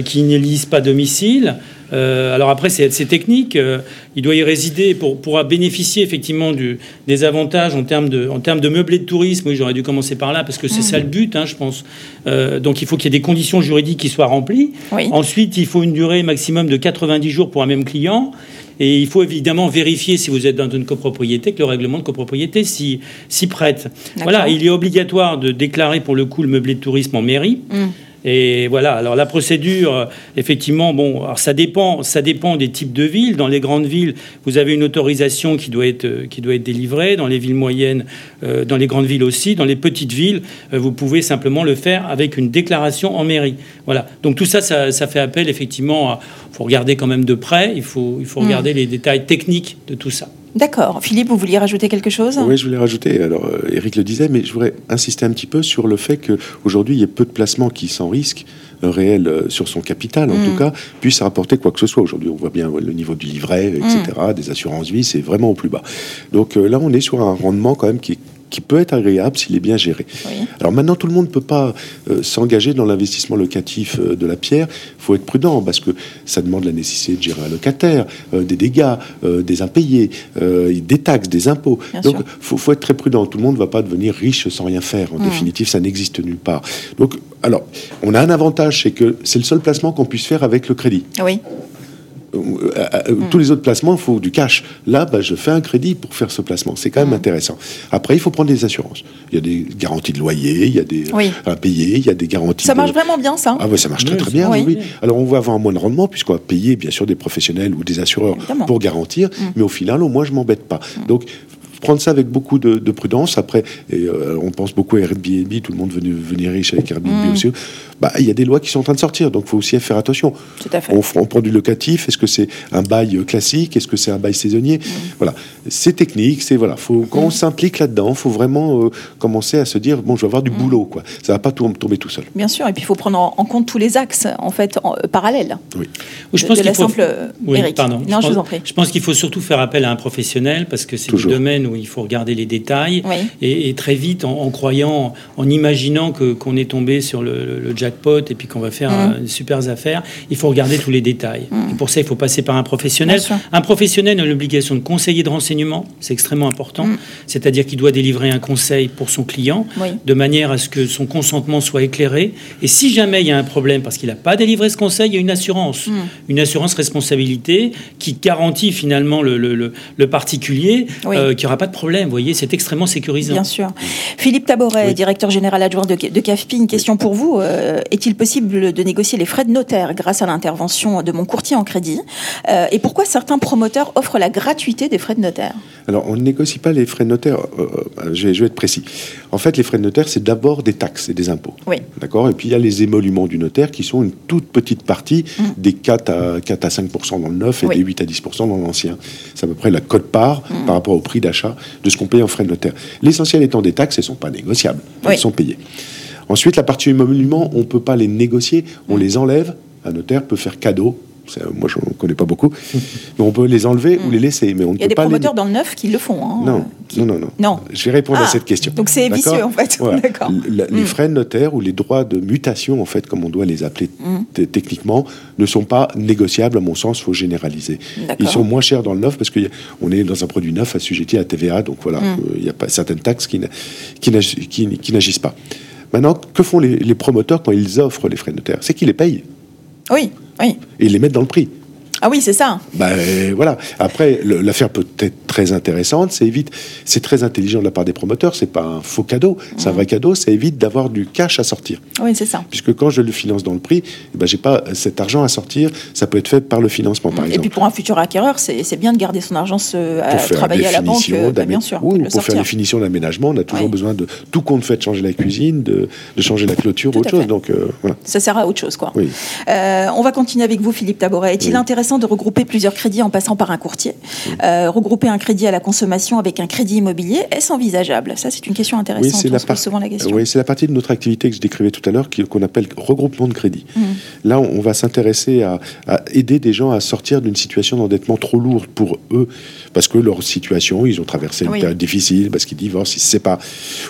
Qui n'élise pas domicile. Euh, alors après, c'est technique. Euh, il doit y résider pour pourra bénéficier effectivement du, des avantages en termes de en termes de meublé de tourisme. Oui, j'aurais dû commencer par là parce que c'est ça le but, hein, je pense. Euh, donc il faut qu'il y ait des conditions juridiques qui soient remplies. Ensuite, il faut une durée maximum de 90 jours pour un même client. Et il faut évidemment vérifier si vous êtes dans une copropriété que le règlement de copropriété s'y prête. Voilà, il est obligatoire de déclarer pour le coup le meublé de tourisme en mairie. Mmh. Et voilà. Alors la procédure, euh, effectivement, bon, alors ça dépend, ça dépend des types de villes. Dans les grandes villes, vous avez une autorisation qui doit être euh, qui doit être délivrée. Dans les villes moyennes, euh, dans les grandes villes aussi. Dans les petites villes, vous pouvez simplement le faire avec une déclaration en mairie. Voilà. Donc tout ça, ça, ça fait appel effectivement. À, faut regarder quand même de près. Il faut il faut regarder mmh. les détails techniques de tout ça. D'accord. Philippe, vous vouliez rajouter quelque chose? Oui, je voulais rajouter. Alors, euh, Eric le disait, mais je voudrais insister un petit peu sur le fait qu'aujourd'hui, il y a peu de placements qui, sans risque euh, réel euh, sur son capital, en mm. tout cas, puissent rapporter quoi que ce soit. Aujourd'hui, on voit bien le niveau du livret, etc., mm. des assurances vie, c'est vraiment au plus bas. Donc là, on est sur un rendement quand même qui est qui peut être agréable s'il est bien géré. Alors maintenant, tout le monde ne peut pas euh, s'engager dans l'investissement locatif euh, de la pierre. Il faut être prudent parce que ça demande la nécessité de gérer un locataire, euh, des dégâts, des impayés, des taxes, des impôts. Donc il faut, être très prudent. Tout le monde ne va pas devenir riche sans rien faire. En mmh. définitive, ça n'existe nulle part. Donc, alors, on a un avantage, c'est que c'est le seul placement qu'on puisse faire avec le crédit. Oui. Euh, euh, euh, tous les autres placements, il faut du cash. Là, bah, je fais un crédit pour faire ce placement. C'est quand même intéressant. Après, il faut prendre des assurances. Il y a des garanties de loyer, il y a des à payer, il y a des garanties. Ça marche vraiment bien, ça. Ah oui, ça marche très très bien. Oui. Alors, on va avoir un moins de rendement puisqu'on va payer bien sûr des professionnels ou des assureurs pour garantir, mm. mais au final, au moins, je m'embête pas. Mm. Donc, prendre ça avec beaucoup de, prudence. Après, et, euh, on pense beaucoup à Airbnb, tout le monde veut venir riche avec Airbnb mm. aussi. Bah, il y a des lois qui sont en train de sortir, donc il faut aussi faire attention. Tout à fait. On, prend du locatif. Est-ce que c'est un bail classique Est-ce que c'est un bail saisonnier mm. Voilà, c'est technique. C'est voilà, faut, quand on s'implique là-dedans, il faut vraiment euh, commencer à se dire bon, je vais avoir du boulot, quoi. Ça va pas tout tomber tout seul. Bien sûr, et puis il faut prendre en, compte tous les axes en fait parallèles. Oui. je pense qu'il faut... simple. Oui, pardon. Non, je, vous en prie. Je pense qu'il faut surtout faire appel à un professionnel parce que c'est le domaine où il faut regarder les détails et, très vite en, croyant, en imaginant que qu'on est tombé sur le, jackpot et puis qu'on va faire mmh. une super affaires, il faut regarder tous les détails. Mmh. Et pour ça, il faut passer par un professionnel. Un professionnel a l'obligation de conseiller de renseignement, c'est extrêmement important. Mmh. C'est-à-dire qu'il doit délivrer un conseil pour son client de manière à ce que son consentement soit éclairé. Et si jamais il y a un problème parce qu'il n'a pas délivré ce conseil, il y a une assurance, une assurance responsabilité qui garantit finalement le, le, le particulier euh, qu'il n'y aura pas de problème. Vous voyez, c'est extrêmement sécurisant. Bien sûr. Philippe Taboret, directeur général adjoint de, de CAFPI, une question pour vous. Euh, est-il possible de négocier les frais de notaire grâce à l'intervention de mon courtier en crédit? Euh, Et pourquoi certains promoteurs offrent la gratuité des frais de notaire? Alors, on ne négocie pas les frais de notaire. je, vais, je, vais, être précis. En fait, les frais de notaire, c'est d'abord des taxes et des impôts. Oui. D'accord? Et puis, il y a les émoluments du notaire qui sont une toute petite partie mm. des 4 à, 4 à 5% dans le neuf et des 8 à 10% dans l'ancien. C'est à peu près la cote-part mm. par rapport au prix d'achat de ce qu'on paye en frais de notaire. L'essentiel étant des taxes, elles ne sont pas négociables. Elles sont payées. Ensuite, la partie immobilièrement, on ne peut pas les négocier, on mm. les enlève. Un notaire peut faire cadeau moi, je ne connais pas beaucoup. Mais on peut les enlever ou les laisser. Mais on Il y a des promoteurs dans le neuf qui le font. Hein, non, non, non, non, Je vais répondre à ah, cette question. Donc c'est vicieux, en fait. Les mm. frais de notaire ou les droits de mutation, en fait, comme on doit les appeler mm. techniquement, ne sont pas négociables, à mon sens. Il faut généraliser. Ils sont moins chers dans le neuf parce qu'on est dans un produit neuf assujetti à TVA. Donc voilà, euh, il y a pas certaines taxes qui, n'agissent pas. Maintenant, que font les, les promoteurs quand ils offrent les frais de notaire? C'est qu'ils les payent. Oui. Oui. Et les mettre dans le prix. Ah oui, c'est ça. Ben voilà. Après, l'affaire peut être très intéressante. Ça évite, c'est très intelligent de la part des promoteurs. C'est pas un faux cadeau, c'est un vrai cadeau. Ça évite d'avoir du cash à sortir. Oui, c'est ça. Puisque quand je le finance dans le prix, eh ben j'ai pas cet argent à sortir. Ça peut être fait par le financement, par exemple. Et puis pour un futur acquéreur, c'est bien de garder son argent se, à travailler à la banque, euh, bah, bien sûr. Oui, pour faire les finitions d'aménagement, on a toujours besoin de tout compte fait de changer la cuisine, de, de changer la clôture, autre chose. Donc euh, voilà. Ça sert à autre chose, quoi. Oui. Euh, on va continuer avec vous, Philippe Taboret. Est-il intéressant de regrouper plusieurs crédit en passant par un courtier. Euh, regrouper un crédit à la consommation avec un crédit immobilier, est-ce envisageable Ça, c'est une question intéressante. Oui, c'est la, souvent la, question. Oui, c'est la partie de notre activité que je décrivais tout à l'heure, qu'on appelle regroupement de crédit. Mmh. Là, on va s'intéresser à, aider des gens à sortir d'une situation d'endettement trop lourde pour eux, parce que leur situation, ils ont traversé une période difficile, parce qu'ils divorcent, ils se séparent,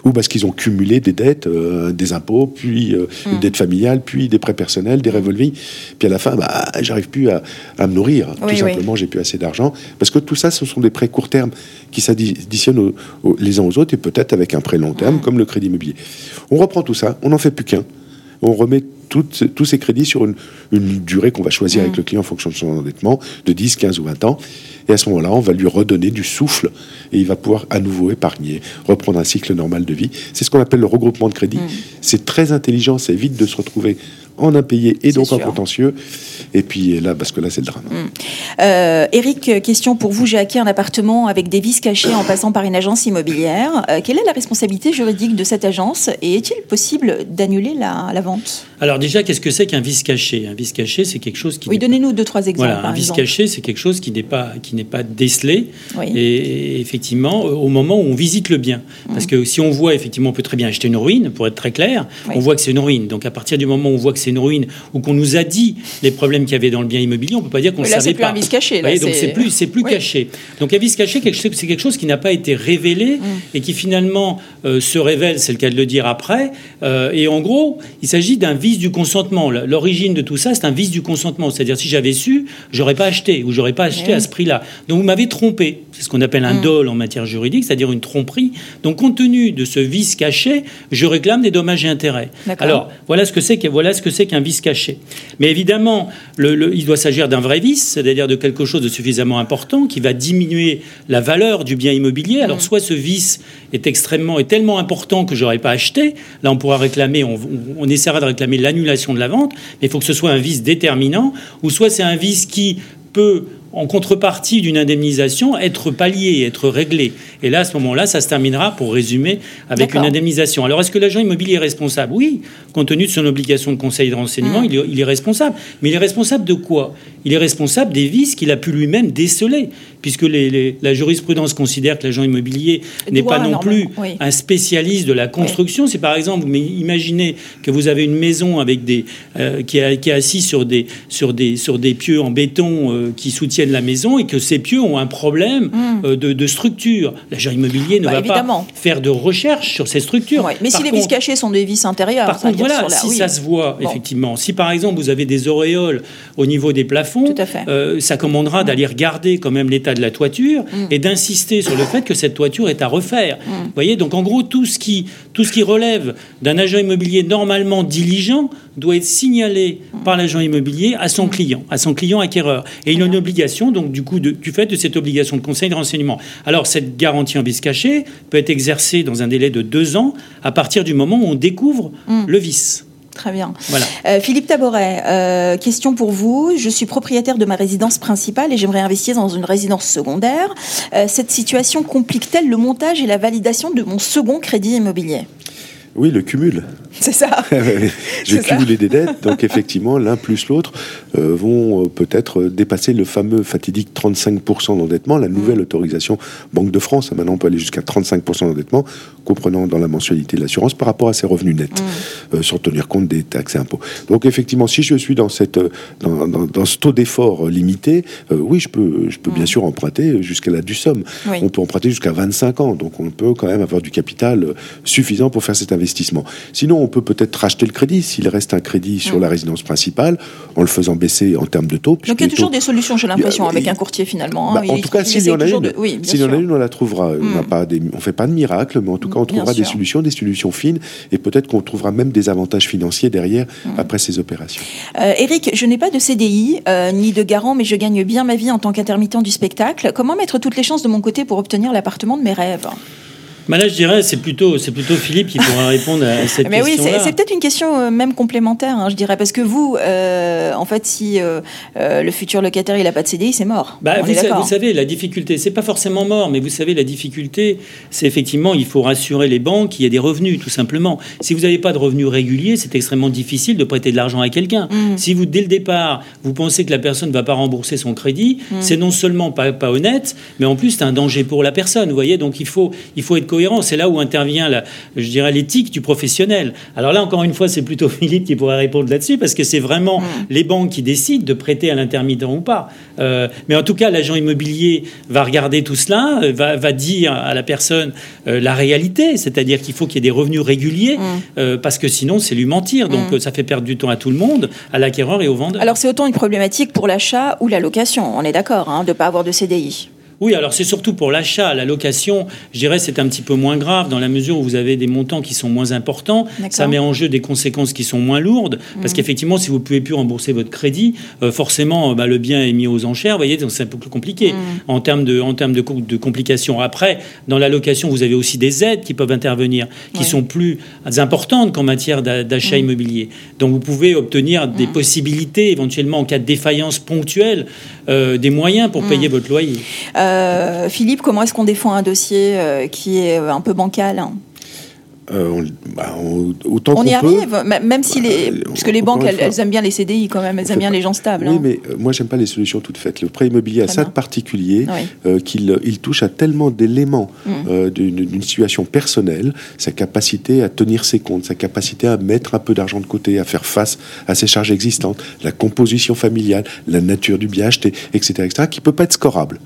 ou parce qu'ils ont cumulé des dettes, euh, des impôts, puis euh, une mmh. dette familiale, puis des prêts personnels, des revolvings. Puis à la fin, bah, j'arrive plus à, me nourrir. tout simplement, j'ai plus assez d'argent. Parce que tout ça, ce sont des prêts court terme qui s'additionnent les uns aux autres et peut-être avec un prêt long terme, comme le crédit immobilier. On reprend tout ça, on n'en fait plus qu'un. On remet tous ces crédits sur une, durée qu'on va choisir avec le client en fonction de son endettement, de 10, 15 ou 20 ans. Et à ce moment-là, on va lui redonner du souffle et il va pouvoir à nouveau épargner, reprendre un cycle normal de vie. C'est ce qu'on appelle le regroupement de crédit. Mmh. C'est très intelligent, ça évite de se retrouver en impayé et donc en contentieux. Et puis là, parce que là, c'est le drame. Euh, Eric, question pour vous. J'ai acquis un appartement avec des vis cachées en passant par une agence immobilière. Euh, quelle est la responsabilité juridique de cette agence et est-il possible d'annuler la, vente? Alors déjà, qu'est-ce que c'est qu'un vice caché? Un vice caché, c'est quelque chose qui... Oui, donnez-nous deux, trois exemples. Voilà, un vice caché, c'est quelque chose qui n'est pas, qui n'est pas décelé. Et, effectivement, au moment où on visite le bien. Parce hmm. que si on voit, effectivement, on peut très bien acheter une ruine, pour être très clair, on voit que c'est une ruine. Donc à partir du moment où on voit que c'est une ruine ou qu'on nous a dit les problèmes qu'il y avait dans le bien immobilier, on peut pas dire qu'on ne savait pas. Là, c'est plus un vice caché. donc c'est plus, c'est plus caché. Donc un vice caché, c'est quelque chose qui n'a pas été révélé mm. et qui finalement euh, se révèle, c'est le cas de le dire après. Euh, et en gros, il s'agit d'un vice du consentement. L'origine de tout ça, c'est un vice du consentement. C'est-à-dire si j'avais su, j'aurais pas acheté ou j'aurais pas acheté à ce prix-là. Donc vous m'avez trompé. C'est ce qu'on appelle un mm. dol en matière juridique, c'est-à-dire une tromperie. Donc compte tenu de ce vice caché, je réclame des dommages et intérêts. Alors voilà ce que c'est voilà ce que c'est qu'un vice caché. Mais évidemment, il doit s'agir d'un vrai vice, c'est-à-dire de quelque chose de suffisamment important qui va diminuer la valeur du bien immobilier. Alors, mm. soit ce vice est extrêmement, est tellement important que j'aurais pas acheté. Là, on pourra réclamer, on, on essaiera de réclamer l'annulation de la vente, mais il faut que ce soit un vice déterminant, ou soit c'est un vice qui peut en contrepartie d'une indemnisation, être pallié, être réglé. Et là, à ce moment-là, ça se terminera, pour résumer, avec une indemnisation. Alors, est-ce que l'agent immobilier est responsable? Oui, compte tenu de son obligation de conseil de renseignement, mmh. il, est, responsable. Mais il est responsable de quoi? Il est responsable des vices qu'il a pu lui-même déceler, puisque la jurisprudence considère que l'agent immobilier n'est pas non plus un spécialiste de la construction. C'est par exemple, mais imaginez que vous avez une maison avec des, euh, qui, est, qui assise sur des, sur, des, sur des pieux en béton euh, qui soutiennent la maison et que ces pieux ont un problème mmh. euh, de, structure. L'agent immobilier ne bah, va pas faire de recherche sur ces structures. Mais si les vis cachées sont des vis intérieures, par contre, voilà, si ça se voit, effectivement, si par exemple vous avez des auréoles au niveau des plafonds, ça commandera mmh. d'aller regarder quand même l'état de la toiture mmh. et d'insister sur le fait que cette toiture est à refaire. Vous voyez, donc en gros, tout ce qui, tout ce qui relève d'un agent immobilier normalement diligent doit être signalé par l'agent immobilier à son client, à son client acquéreur. Et il a une obligation, donc du coup, du fait de cette obligation de conseil de renseignement. Alors, cette garantie en vice caché peut être exercée dans un délai de deux ans à partir du moment où on découvre mm. le vice. Très bien. Voilà. Euh, Philippe Taboret, euh, question pour vous. Je suis propriétaire de ma résidence principale et j'aimerais investir dans une résidence secondaire. Euh, cette situation complique-t-elle le montage et la validation de mon second crédit immobilier? Oui, le cumul. C'est ça. J'ai cumulé des dettes, donc effectivement, l'un plus l'autre euh, vont euh, peut-être dépasser le fameux fatidique 35% d'endettement. La nouvelle mm. autorisation Banque de France, maintenant on peut aller jusqu'à 35% d'endettement, comprenant dans la mensualité de l'assurance par rapport à ses revenus nets, mm. euh, sans tenir compte des taxes et impôts. Donc effectivement, si je suis dans, cette, dans, ce taux d'effort limité, oui, je peux, je peux bien mm. sûr emprunter jusqu'à la du somme. On peut emprunter jusqu'à 25 ans, donc on peut quand même avoir du capital suffisant pour faire cet Sinon, on peut peut-être racheter le crédit s'il reste un crédit sur mm. la résidence principale en le faisant baisser en termes de taux. Donc il y a toujours des solutions, j'ai l'impression, avec un courtier finalement. Hein. Bah, en tout cas, s'il y en a une, s'il y en a une, on la trouvera. On ne mm. fait pas de miracle, mais en tout cas, on trouvera des solutions, des solutions fines, et peut-être qu'on trouvera même des avantages financiers derrière mm. après ces opérations. Euh, Eric, je n'ai pas de CDI euh, ni de garant, mais je gagne bien ma vie en tant qu'intermittent du spectacle. Comment mettre toutes les chances de mon côté pour obtenir l'appartement de mes rêves? Bah là, je dirais, c'est plutôt, c'est plutôt Philippe qui pourra répondre à cette question. Mais oui, c'est peut-être une question euh, même complémentaire, hein, je dirais, parce que vous, euh, en fait, si euh, le futur locataire il n'a pas de CDI, c'est mort. Bah, vous, vous, savez, la difficulté, c'est pas forcément mort, mais vous savez, la difficulté, c'est effectivement, il faut rassurer les banques qu'il y a des revenus, tout simplement. Si vous n'avez pas de revenus réguliers, c'est extrêmement difficile de prêter de l'argent à quelqu'un. Mm. Si vous, dès le départ, vous pensez que la personne ne va pas rembourser son crédit, mm. c'est non seulement pas, pas honnête, mais en plus, c'est un danger pour la personne. Vous voyez, donc il faut, il faut être c'est là où intervient, la, je dirais, l'éthique du professionnel. Alors là, encore une fois, c'est plutôt Philippe qui pourrait répondre là-dessus, parce que c'est vraiment mm. les banques qui décident de prêter à l'intermittent ou pas. Euh, mais en tout cas, l'agent immobilier va regarder tout cela, euh, va, dire à la personne euh, la réalité, c'est-à-dire qu'il faut qu'il y ait des revenus réguliers, mm. parce que sinon, c'est lui mentir. Donc, mm. ça fait perdre du temps à tout le monde, à l'acquéreur et au vendeur. Alors, c'est autant une problématique pour l'achat ou la location, on est d'accord, hein, de ne pas avoir de CDI. Oui, alors c'est surtout pour l'achat. La location, je dirais, c'est un petit peu moins grave dans la mesure où vous avez des montants qui sont moins importants. Ça met en jeu des conséquences qui sont moins lourdes. Parce mmh. qu'effectivement, si vous ne pouvez plus rembourser votre crédit, euh, forcément, bah, le bien est mis aux enchères. Vous voyez, donc c'est un peu plus compliqué mmh. en termes, de, en termes de, de, complications. Après, dans la location, vous avez aussi des aides qui peuvent intervenir, qui sont plus importantes qu'en matière d'achat mmh. immobilier. Donc vous pouvez obtenir des possibilités, éventuellement en cas de défaillance ponctuelle, euh, des moyens pour payer votre loyer. Euh, euh, Philippe, comment est-ce qu'on défend un dossier euh, qui est un peu bancal euh, on, bah, on, y arrive, même si les, bah, parce que les banques, elles, aiment bien les CDI quand même, elles aiment bien les gens stables. Oui, hein. mais euh, moi j'aime pas les solutions toutes faites. Le prêt immobilier a ça de particulier euh, qu'il il touche à tellement d'éléments mmh. d'une situation personnelle, sa capacité à tenir ses comptes, sa capacité à mettre un peu d'argent de côté, à faire face à ses charges existantes, la composition familiale, la nature du bien acheté, etc., etc., qui peut pas être scorable.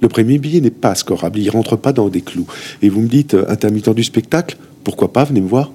Le prêt immobilier n'est pas scorable, il rentre pas dans des clous. Et vous me dites intermittent du spectacle pourquoi pas, venez me voir.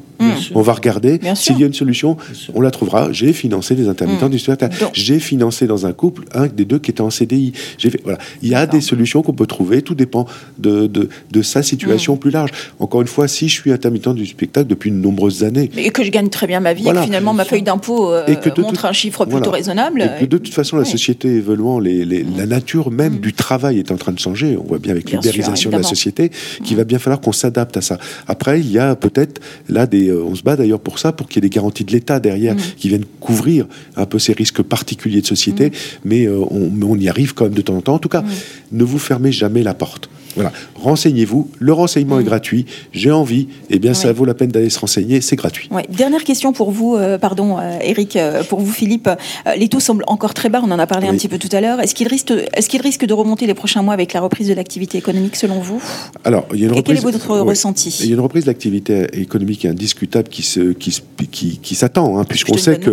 On va regarder s'il y a une solution, on la trouvera. J'ai financé des intermittents mm. du spectacle. J'ai financé dans un couple un des deux qui était en CDI. Fait, voilà. Il y a des solutions qu'on peut trouver, tout dépend de, de, sa situation mm. plus large. Encore une fois, si je suis intermittent du spectacle depuis de nombreuses années. Et que je gagne très bien ma vie, et que finalement ma feuille d'impôt euh, montre un chiffre plutôt raisonnable. Et que de toute façon, la société évoluant, les, la nature même mm. du travail est en train de changer. On voit bien avec l'ubérisation de la société qu'il va bien falloir qu'on s'adapte à ça. Après, il y a peut-être là des et on se bat d'ailleurs pour ça, pour qu'il y ait des garanties de l'État derrière mm. qui viennent couvrir un peu ces risques particuliers de société, mm. mais on, on, y arrive quand même de temps en temps. En tout cas, mm. ne vous fermez jamais la porte. Voilà, renseignez-vous. Le renseignement est mm. gratuit. J'ai envie, eh bien, ça vaut la peine d'aller se renseigner. C'est gratuit. Dernière question pour vous, euh, pardon, euh, Eric, euh, pour vous, Philippe. les taux semblent encore très bas. On en a parlé un petit peu tout à l'heure. Est-ce qu'ils risquent, est-ce qu'ils risquent de remonter les prochains mois avec la reprise de l'activité économique, selon vous? Alors, il y a une reprise. quel est votre ressenti? Il y a une reprise de l'activité économique indiscutable qui se, qui, qui, qui s'attend, hein, puisqu'on sait que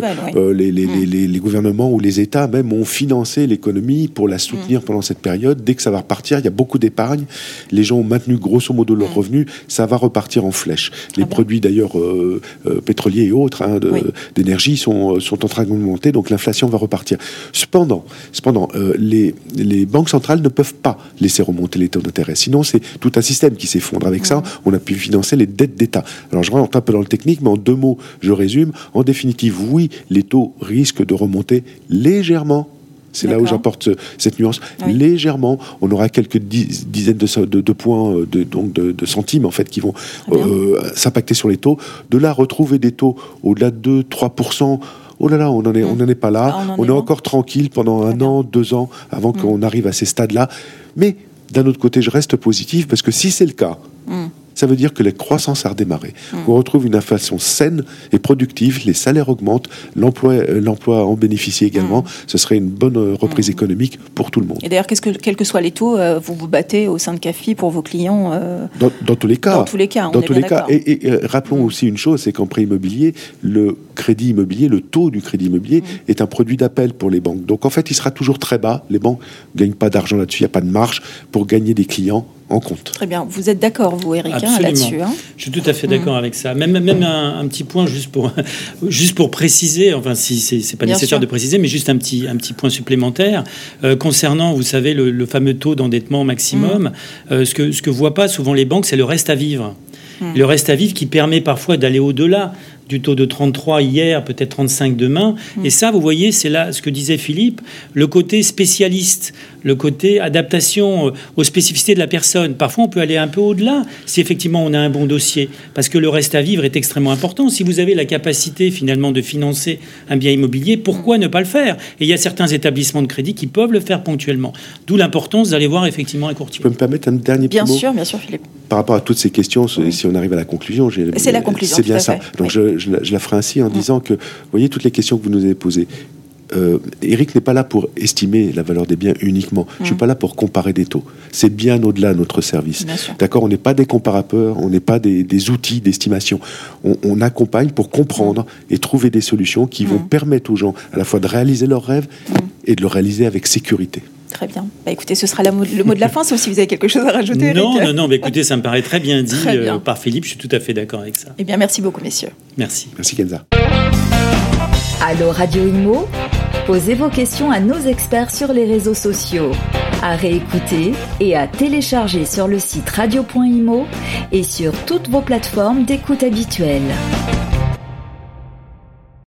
les, les, mm. les, les, gouvernements ou les États même ont financé l'économie pour la soutenir mm. pendant cette période. Dès que ça va repartir, il y a beaucoup d'épargne les gens ont maintenu grosso modo leurs mm. revenus, ça va repartir en flèche. Les produits d'ailleurs euh, euh, pétroliers et autres hein, d'énergie sont, euh, sont en train d'augmenter, donc l'inflation va repartir. Cependant, cependant les, les banques centrales ne peuvent pas laisser remonter les taux d'intérêt. Sinon, c'est tout un système qui s'effondre. Avec ça, mm. on a pu financer les dettes d'État. Alors, je rentre un peu dans le technique, mais en deux mots, je résume. En définitive, oui, les taux risquent de remonter légèrement c'est là où j'apporte cette nuance. Légèrement, on aura quelques dizaines de, points, euh, de, donc de, centimes en fait, qui vont euh, s'impacter sur les taux. De là, retrouver des taux au-delà de 2-3%. Oh là là, on n'en est, on est pas là. Ah, on, est, encore tranquille pendant un an, deux ans avant mm. qu'on arrive à ces stades-là. Mais d'un autre côté, je reste positif parce que si c'est le cas, mm ça veut dire que la croissance a redémarré. Hmm. On retrouve une inflation saine et productive, les salaires augmentent, l'emploi, euh, l'emploi en bénéficie également. Hmm. Ce serait une bonne euh, reprise hmm. économique pour tout le monde. Et d'ailleurs, qu'est-ce que, quels que soient les taux, euh, vous vous battez au sein de CAFI pour vos clients dans, tous les cas. Dans tous les cas. dans tous les cas. Et, rappelons aussi une chose, c'est qu'en prêt immobilier, le crédit immobilier, le taux du crédit immobilier est un produit d'appel pour les banques. Donc en fait, il sera toujours très bas. Les banques ne gagnent pas d'argent là-dessus, il n'y a pas de marge pour gagner des clients compte. Très bien. Vous êtes d'accord, vous, Eric, hein, là-dessus hein? Je suis tout à fait d'accord mm. avec ça. Même, même un, petit point juste pour, juste pour préciser, enfin, si c'est pas nécessaire de préciser, mais juste un petit, un petit point supplémentaire. Euh, concernant, vous savez, le, fameux taux d'endettement maximum, mm. euh, ce que ce que voient pas souvent les banques, c'est le reste à vivre. Mm. Le reste à vivre qui permet parfois d'aller au-delà du taux de 33 hier, peut-être 35 demain. Et ça, vous voyez, c'est là ce que disait Philippe, le côté spécialiste, le côté adaptation euh, aux spécificités de la personne. Parfois, on peut aller un peu au-delà si effectivement on a un bon dossier, parce que le reste à vivre est extrêmement important. Si vous avez la capacité finalement de financer un bien immobilier, pourquoi ne pas le faire? Et il y a certains établissements de crédit qui peuvent le faire ponctuellement. D'où l'importance d'aller voir effectivement un courtier. Tu peux me permettre un dernier Bien sûr, bien sûr, Philippe. Par rapport à toutes ces questions, si on arrive à la conclusion, c'est la conclusion. C'est bien ça. Donc je, je, la ferai ainsi en mm. disant que, vous voyez, toutes les questions que vous nous avez posées, euh, Eric n'est pas là pour estimer la valeur des biens uniquement. Je suis mm. pas là pour comparer des taux. C'est bien au-delà de notre service. D'accord? On n'est pas des comparateurs, on n'est pas des, outils d'estimation. On, accompagne pour comprendre et trouver des solutions qui vont mm. permettre aux gens à la fois de réaliser leurs rêves et de le réaliser avec sécurité. Très bien. Bah, écoutez, ce sera le mot de la fin, sauf si vous avez quelque chose à rajouter. Non, non, non. écoutez, ça me paraît très bien dit euh, par Philippe. Je suis tout à fait d'accord avec ça. Eh bien, merci beaucoup, messieurs. Merci. Merci, Kenza. Allô, Radio Imo Posez vos questions à nos experts sur les réseaux sociaux. À réécouter et à télécharger sur le site radio.imo et sur toutes vos plateformes d'écoute habituelles.